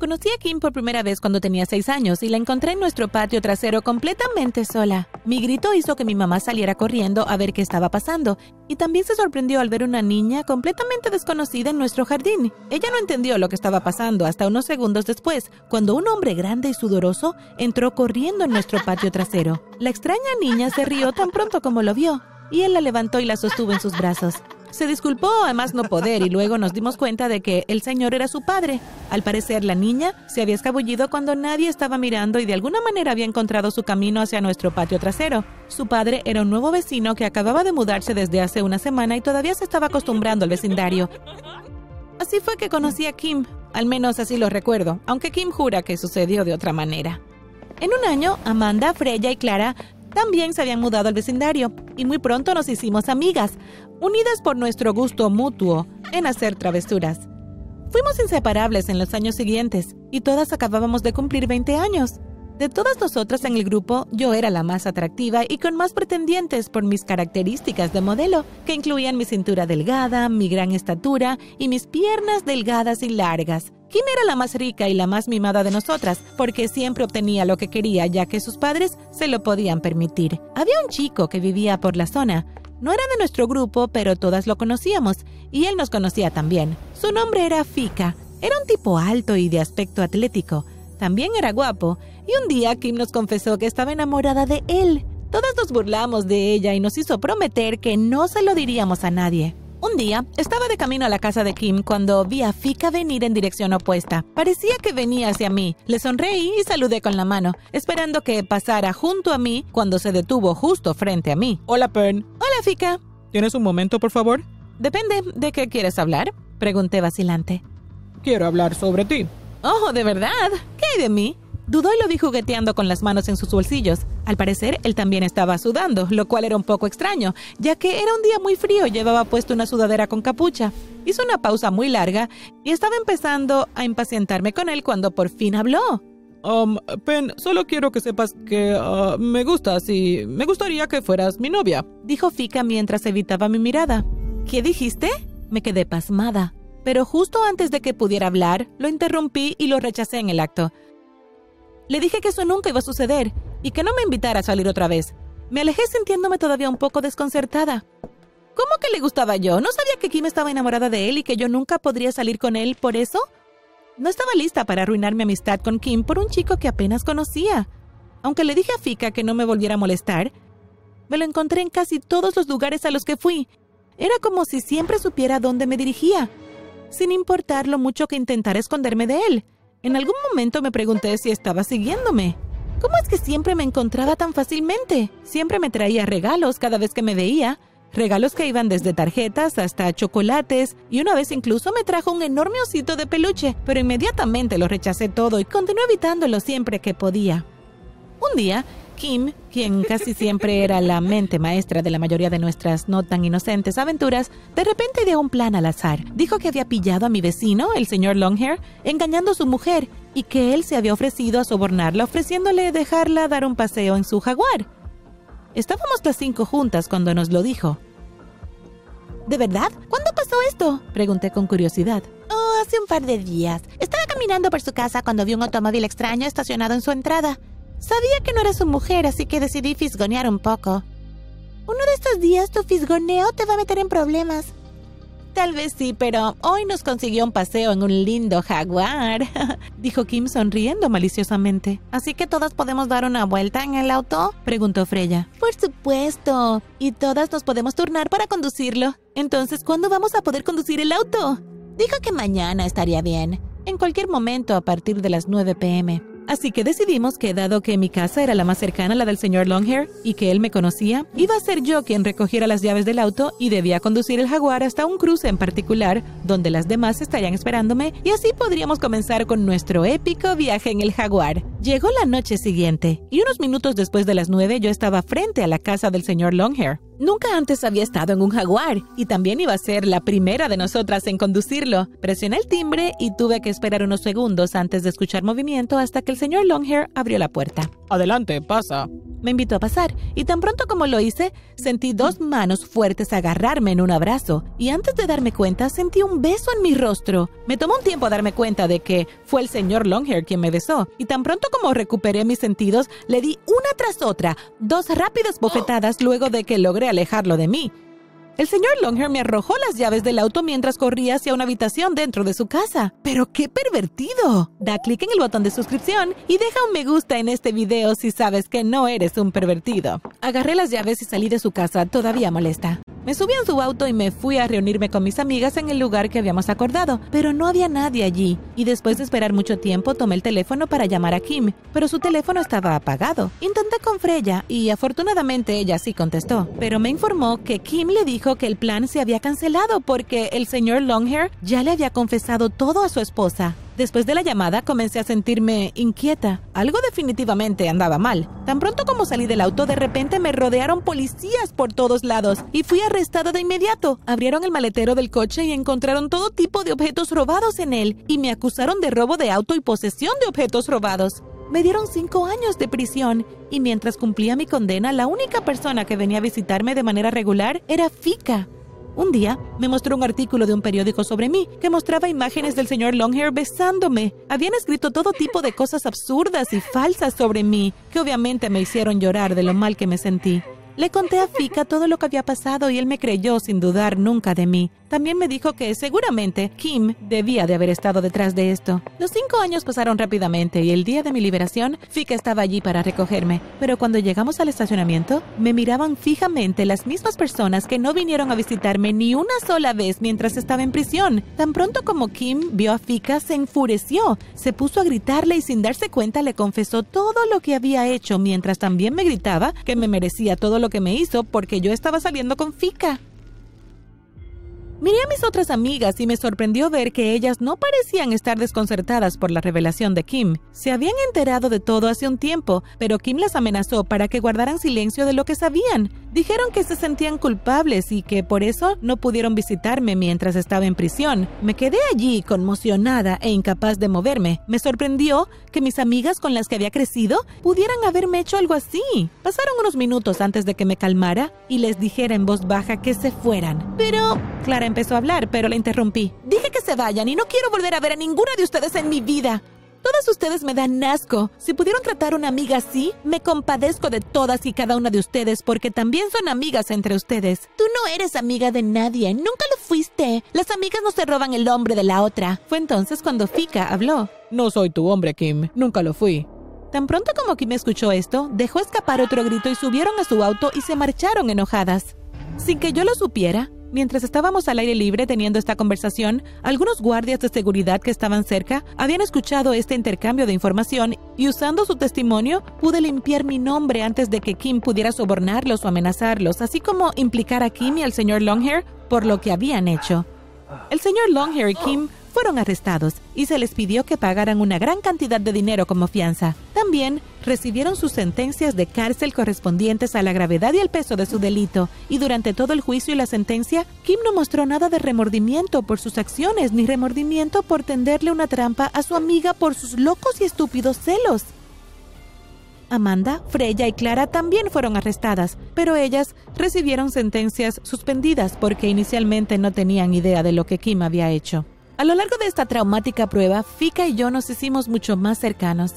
Conocí a Kim por primera vez cuando tenía seis años y la encontré en nuestro patio trasero completamente sola. Mi grito hizo que mi mamá saliera corriendo a ver qué estaba pasando y también se sorprendió al ver una niña completamente desconocida en nuestro jardín. Ella no entendió lo que estaba pasando hasta unos segundos después, cuando un hombre grande y sudoroso entró corriendo en nuestro patio trasero. La extraña niña se rió tan pronto como lo vio y él la levantó y la sostuvo en sus brazos. Se disculpó a más no poder y luego nos dimos cuenta de que el señor era su padre. Al parecer, la niña se había escabullido cuando nadie estaba mirando y de alguna manera había encontrado su camino hacia nuestro patio trasero. Su padre era un nuevo vecino que acababa de mudarse desde hace una semana y todavía se estaba acostumbrando al vecindario. Así fue que conocí a Kim, al menos así lo recuerdo, aunque Kim jura que sucedió de otra manera. En un año, Amanda, Freya y Clara también se habían mudado al vecindario y muy pronto nos hicimos amigas, unidas por nuestro gusto mutuo en hacer travesuras. Fuimos inseparables en los años siguientes y todas acabábamos de cumplir 20 años. De todas nosotras en el grupo, yo era la más atractiva y con más pretendientes por mis características de modelo, que incluían mi cintura delgada, mi gran estatura y mis piernas delgadas y largas. Kim era la más rica y la más mimada de nosotras, porque siempre obtenía lo que quería ya que sus padres se lo podían permitir. Había un chico que vivía por la zona. No era de nuestro grupo, pero todas lo conocíamos, y él nos conocía también. Su nombre era Fika. Era un tipo alto y de aspecto atlético. También era guapo, y un día Kim nos confesó que estaba enamorada de él. Todas nos burlamos de ella y nos hizo prometer que no se lo diríamos a nadie. Un día, estaba de camino a la casa de Kim cuando vi a Fika venir en dirección opuesta. Parecía que venía hacia mí. Le sonreí y saludé con la mano, esperando que pasara junto a mí cuando se detuvo justo frente a mí. Hola, Pern. Hola, Fika. ¿Tienes un momento, por favor? Depende de qué quieres hablar, pregunté vacilante. Quiero hablar sobre ti. Oh, ¿de verdad? ¿Qué hay de mí? Dudó y lo vi jugueteando con las manos en sus bolsillos. Al parecer, él también estaba sudando, lo cual era un poco extraño, ya que era un día muy frío y llevaba puesto una sudadera con capucha. Hizo una pausa muy larga y estaba empezando a impacientarme con él cuando por fin habló. Um, Pen, solo quiero que sepas que uh, me gustas y me gustaría que fueras mi novia. Dijo Fika mientras evitaba mi mirada. ¿Qué dijiste? Me quedé pasmada pero justo antes de que pudiera hablar, lo interrumpí y lo rechacé en el acto. Le dije que eso nunca iba a suceder y que no me invitara a salir otra vez. Me alejé sintiéndome todavía un poco desconcertada. ¿Cómo que le gustaba yo? ¿No sabía que Kim estaba enamorada de él y que yo nunca podría salir con él por eso? No estaba lista para arruinar mi amistad con Kim por un chico que apenas conocía. Aunque le dije a Fika que no me volviera a molestar, me lo encontré en casi todos los lugares a los que fui. Era como si siempre supiera dónde me dirigía sin importar lo mucho que intentara esconderme de él. En algún momento me pregunté si estaba siguiéndome. ¿Cómo es que siempre me encontraba tan fácilmente? Siempre me traía regalos cada vez que me veía, regalos que iban desde tarjetas hasta chocolates, y una vez incluso me trajo un enorme osito de peluche, pero inmediatamente lo rechacé todo y continué evitándolo siempre que podía. Un día, Kim, quien casi siempre era la mente maestra de la mayoría de nuestras no tan inocentes aventuras, de repente ideó un plan al azar. Dijo que había pillado a mi vecino, el señor Longhair, engañando a su mujer y que él se había ofrecido a sobornarla ofreciéndole dejarla dar un paseo en su jaguar. Estábamos las cinco juntas cuando nos lo dijo. ¿De verdad? ¿Cuándo pasó esto? Pregunté con curiosidad. Oh, hace un par de días. Estaba caminando por su casa cuando vi un automóvil extraño estacionado en su entrada. Sabía que no era su mujer, así que decidí fisgonear un poco. Uno de estos días tu fisgoneo te va a meter en problemas. Tal vez sí, pero hoy nos consiguió un paseo en un lindo jaguar, dijo Kim sonriendo maliciosamente. ¿Así que todas podemos dar una vuelta en el auto? preguntó Freya. Por supuesto. Y todas nos podemos turnar para conducirlo. Entonces, ¿cuándo vamos a poder conducir el auto? Dijo que mañana estaría bien. En cualquier momento a partir de las 9 pm. Así que decidimos que dado que mi casa era la más cercana a la del señor Longhair y que él me conocía, iba a ser yo quien recogiera las llaves del auto y debía conducir el jaguar hasta un cruce en particular donde las demás estarían esperándome y así podríamos comenzar con nuestro épico viaje en el jaguar. Llegó la noche siguiente y unos minutos después de las nueve yo estaba frente a la casa del señor Longhair. Nunca antes había estado en un jaguar y también iba a ser la primera de nosotras en conducirlo. Presioné el timbre y tuve que esperar unos segundos antes de escuchar movimiento hasta que el señor Longhair abrió la puerta. Adelante, pasa. Me invitó a pasar, y tan pronto como lo hice, sentí dos manos fuertes agarrarme en un abrazo, y antes de darme cuenta, sentí un beso en mi rostro. Me tomó un tiempo darme cuenta de que fue el señor Longhair quien me besó, y tan pronto como recuperé mis sentidos, le di una tras otra, dos rápidas bofetadas luego de que logré alejarlo de mí. El señor Longhair me arrojó las llaves del auto mientras corría hacia una habitación dentro de su casa. ¡Pero qué pervertido! Da clic en el botón de suscripción y deja un me gusta en este video si sabes que no eres un pervertido. Agarré las llaves y salí de su casa, todavía molesta. Me subí en su auto y me fui a reunirme con mis amigas en el lugar que habíamos acordado, pero no había nadie allí. Y después de esperar mucho tiempo, tomé el teléfono para llamar a Kim, pero su teléfono estaba apagado. Intenté con Freya y afortunadamente ella sí contestó, pero me informó que Kim le dijo que el plan se había cancelado porque el señor Longhair ya le había confesado todo a su esposa. Después de la llamada comencé a sentirme inquieta. Algo definitivamente andaba mal. Tan pronto como salí del auto, de repente me rodearon policías por todos lados y fui arrestada de inmediato. Abrieron el maletero del coche y encontraron todo tipo de objetos robados en él y me acusaron de robo de auto y posesión de objetos robados. Me dieron cinco años de prisión y mientras cumplía mi condena, la única persona que venía a visitarme de manera regular era Fika. Un día me mostró un artículo de un periódico sobre mí que mostraba imágenes del señor Longhair besándome. Habían escrito todo tipo de cosas absurdas y falsas sobre mí, que obviamente me hicieron llorar de lo mal que me sentí. Le conté a Fika todo lo que había pasado y él me creyó sin dudar nunca de mí. También me dijo que seguramente Kim debía de haber estado detrás de esto. Los cinco años pasaron rápidamente y el día de mi liberación, Fika estaba allí para recogerme. Pero cuando llegamos al estacionamiento, me miraban fijamente las mismas personas que no vinieron a visitarme ni una sola vez mientras estaba en prisión. Tan pronto como Kim vio a Fika, se enfureció, se puso a gritarle y sin darse cuenta le confesó todo lo que había hecho mientras también me gritaba que me merecía todo lo que me hizo porque yo estaba saliendo con Fika. Miré a mis otras amigas y me sorprendió ver que ellas no parecían estar desconcertadas por la revelación de Kim. Se habían enterado de todo hace un tiempo, pero Kim las amenazó para que guardaran silencio de lo que sabían. Dijeron que se sentían culpables y que por eso no pudieron visitarme mientras estaba en prisión. Me quedé allí conmocionada e incapaz de moverme. Me sorprendió que mis amigas con las que había crecido pudieran haberme hecho algo así. Pasaron unos minutos antes de que me calmara y les dijera en voz baja que se fueran. Pero Clara empezó a hablar, pero la interrumpí. Dije que se vayan y no quiero volver a ver a ninguna de ustedes en mi vida. Todas ustedes me dan asco. Si pudieron tratar a una amiga así, me compadezco de todas y cada una de ustedes porque también son amigas entre ustedes. Tú no eres amiga de nadie, nunca lo fuiste. Las amigas no se roban el hombre de la otra. Fue entonces cuando Fika habló. No soy tu hombre, Kim. Nunca lo fui. Tan pronto como Kim escuchó esto, dejó escapar otro grito y subieron a su auto y se marcharon enojadas. Sin que yo lo supiera, Mientras estábamos al aire libre teniendo esta conversación, algunos guardias de seguridad que estaban cerca habían escuchado este intercambio de información y usando su testimonio pude limpiar mi nombre antes de que Kim pudiera sobornarlos o amenazarlos, así como implicar a Kim y al señor Longhair por lo que habían hecho. El señor Longhair y Kim fueron arrestados y se les pidió que pagaran una gran cantidad de dinero como fianza. También recibieron sus sentencias de cárcel correspondientes a la gravedad y el peso de su delito, y durante todo el juicio y la sentencia, Kim no mostró nada de remordimiento por sus acciones ni remordimiento por tenderle una trampa a su amiga por sus locos y estúpidos celos. Amanda, Freya y Clara también fueron arrestadas, pero ellas recibieron sentencias suspendidas porque inicialmente no tenían idea de lo que Kim había hecho. A lo largo de esta traumática prueba, Fika y yo nos hicimos mucho más cercanos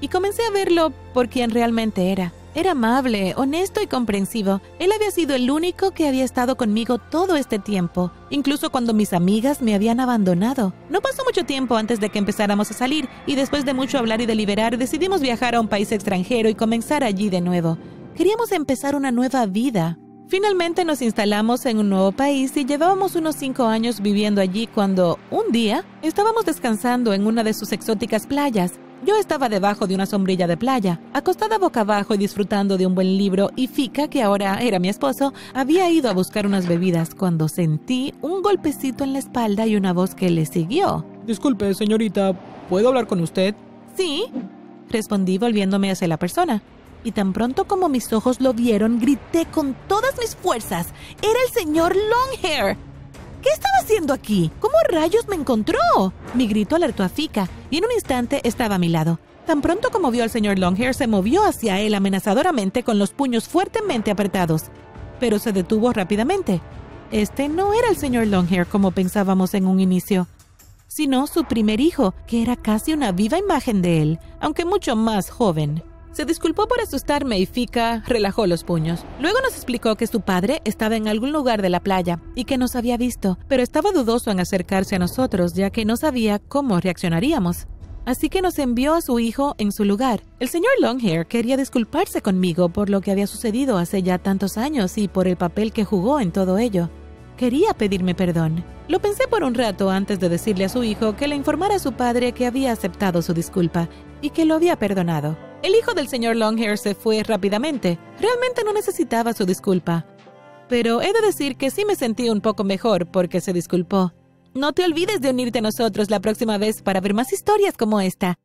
y comencé a verlo por quien realmente era. Era amable, honesto y comprensivo. Él había sido el único que había estado conmigo todo este tiempo, incluso cuando mis amigas me habían abandonado. No pasó mucho tiempo antes de que empezáramos a salir y después de mucho hablar y deliberar decidimos viajar a un país extranjero y comenzar allí de nuevo. Queríamos empezar una nueva vida, Finalmente nos instalamos en un nuevo país y llevábamos unos cinco años viviendo allí cuando, un día, estábamos descansando en una de sus exóticas playas. Yo estaba debajo de una sombrilla de playa, acostada boca abajo y disfrutando de un buen libro, y Fika, que ahora era mi esposo, había ido a buscar unas bebidas cuando sentí un golpecito en la espalda y una voz que le siguió. Disculpe, señorita, ¿puedo hablar con usted? Sí, respondí volviéndome hacia la persona y tan pronto como mis ojos lo vieron, grité con todas mis fuerzas. Era el señor Longhair. ¿Qué estaba haciendo aquí? ¿Cómo rayos me encontró? Mi grito alertó a Fika y en un instante estaba a mi lado. Tan pronto como vio al señor Longhair, se movió hacia él amenazadoramente con los puños fuertemente apretados, pero se detuvo rápidamente. Este no era el señor Longhair como pensábamos en un inicio, sino su primer hijo, que era casi una viva imagen de él, aunque mucho más joven. Se disculpó por asustarme y Fika relajó los puños. Luego nos explicó que su padre estaba en algún lugar de la playa y que nos había visto, pero estaba dudoso en acercarse a nosotros ya que no sabía cómo reaccionaríamos. Así que nos envió a su hijo en su lugar. El señor Longhair quería disculparse conmigo por lo que había sucedido hace ya tantos años y por el papel que jugó en todo ello. Quería pedirme perdón. Lo pensé por un rato antes de decirle a su hijo que le informara a su padre que había aceptado su disculpa y que lo había perdonado. El hijo del señor Longhair se fue rápidamente. Realmente no necesitaba su disculpa. Pero he de decir que sí me sentí un poco mejor porque se disculpó. No te olvides de unirte a nosotros la próxima vez para ver más historias como esta.